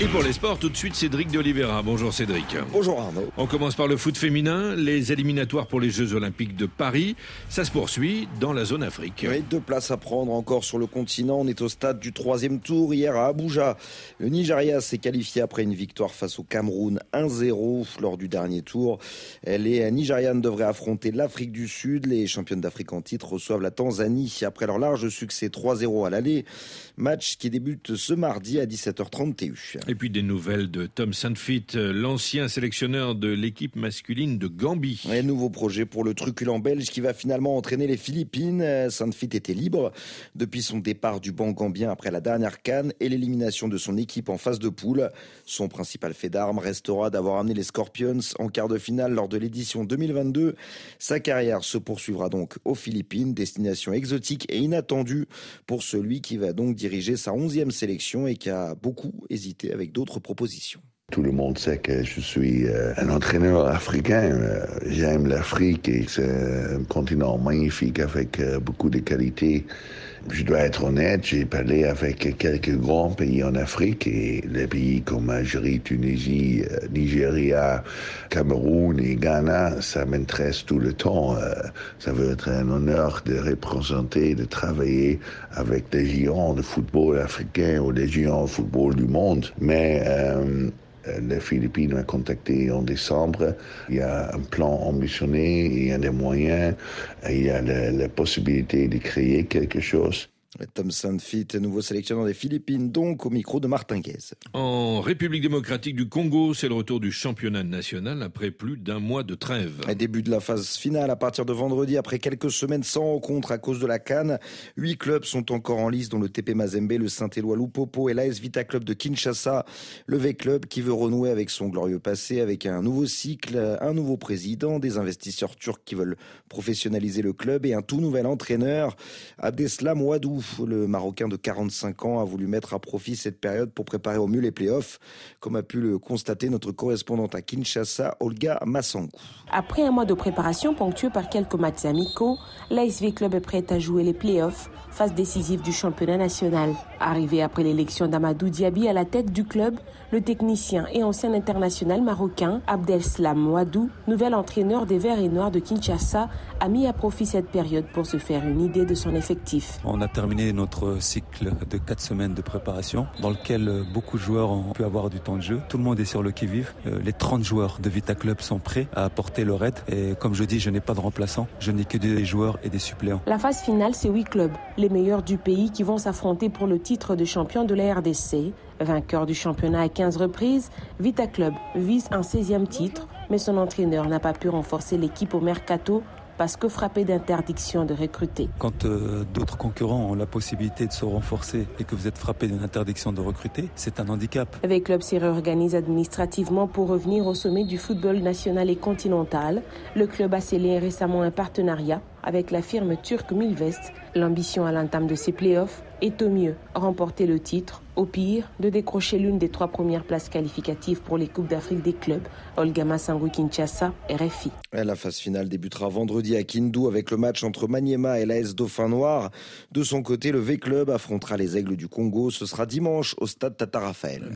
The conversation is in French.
Et pour les sports, tout de suite, Cédric de Oliveira. Bonjour Cédric. Bonjour Arnaud. On commence par le foot féminin. Les éliminatoires pour les Jeux Olympiques de Paris. Ça se poursuit dans la zone Afrique. Oui, deux places à prendre encore sur le continent. On est au stade du troisième tour hier à Abuja. Le Nigeria s'est qualifié après une victoire face au Cameroun 1-0 lors du dernier tour. Les Nigérianes devraient affronter l'Afrique du Sud. Les championnes d'Afrique en titre reçoivent la Tanzanie après leur large succès 3-0 à l'aller. Match qui débute ce mardi à 17h30 TU. Et puis des nouvelles de Tom Sanfit, l'ancien sélectionneur de l'équipe masculine de Gambie. Un nouveau projet pour le truculent belge qui va finalement entraîner les Philippines. Sanfit était libre depuis son départ du banc gambien après la dernière canne et l'élimination de son équipe en phase de poule. Son principal fait d'armes restera d'avoir amené les Scorpions en quart de finale lors de l'édition 2022. Sa carrière se poursuivra donc aux Philippines, destination exotique et inattendue pour celui qui va donc diriger sa onzième sélection et qui a beaucoup hésité d'autres propositions. Tout le monde sait que je suis euh, un entraîneur africain. Euh, j'aime l'Afrique et c'est un continent magnifique avec euh, beaucoup de qualités. Je dois être honnête, j'ai parlé avec quelques grands pays en Afrique et les pays comme Algérie, Tunisie, Nigeria, Cameroun et Ghana, ça m'intéresse tout le temps. Ça veut être un honneur de représenter, de travailler avec des géants de football africain ou des géants de football du monde. Mais les Philippines m'ont contacté en décembre. Il y a un plan ambitionné, il y a des moyens, il y a la, la possibilité de créer quelque chose. Tom Sanfit, nouveau sélectionneur des Philippines, donc au micro de Martin Guez. En République démocratique du Congo, c'est le retour du championnat national après plus d'un mois de trêve. début de la phase finale à partir de vendredi, après quelques semaines sans rencontre à cause de la Cannes. Huit clubs sont encore en lice, dont le TP Mazembe, le Saint-Éloi Lupopo et l'AS Vita Club de Kinshasa. Le V Club qui veut renouer avec son glorieux passé, avec un nouveau cycle, un nouveau président, des investisseurs turcs qui veulent professionnaliser le club et un tout nouvel entraîneur, Abdeslam Le Marocain de 45 ans a voulu mettre à profit cette période pour préparer au mieux les playoffs, comme a pu le constater notre correspondante à Kinshasa, Olga Massankou. Après un mois de préparation ponctué par quelques matchs amicaux, l'ASV Club est prêt à jouer les playoffs, phase décisive du championnat national. Arrivé après l'élection d'Amadou Diaby à la tête du club, le technicien et ancien international marocain Abdelslam Ouadou, nouvel entraîneur des Verts et Noirs de Kinshasa, a mis à profit cette période pour se faire une idée de son effectif. On a terminé notre cycle de 4 semaines de préparation dans lequel beaucoup de joueurs ont pu avoir du temps de jeu. Tout le monde est sur le qui-vive. Euh, les 30 joueurs de Vita Club sont prêts à apporter leur aide. Et comme je dis, je n'ai pas de remplaçant. Je n'ai que des joueurs et des suppléants. La phase finale, c'est 8 clubs, les meilleurs du pays qui vont s'affronter pour le titre de champion de la RDC. Vainqueur du championnat à 15 reprises, Vita Club vise un 16e titre, mais son entraîneur n'a pas pu renforcer l'équipe au mercato parce que frappé d'interdiction de recruter. Quand euh, d'autres concurrents ont la possibilité de se renforcer et que vous êtes frappé d'une interdiction de recruter, c'est un handicap. Le club s'est réorganisé administrativement pour revenir au sommet du football national et continental. Le club a scellé récemment un partenariat avec la firme turque Milvest. L'ambition à l'entame de ses playoffs est au mieux remporter le titre, au pire de décrocher l'une des trois premières places qualificatives pour les Coupes d'Afrique des clubs. Olga Massango Kinshasa, RFI. La phase finale débutera vendredi à Kindu avec le match entre Maniema et l'AS Dauphin Noir. De son côté, le V-Club affrontera les Aigles du Congo. Ce sera dimanche au stade Tata Raphaël.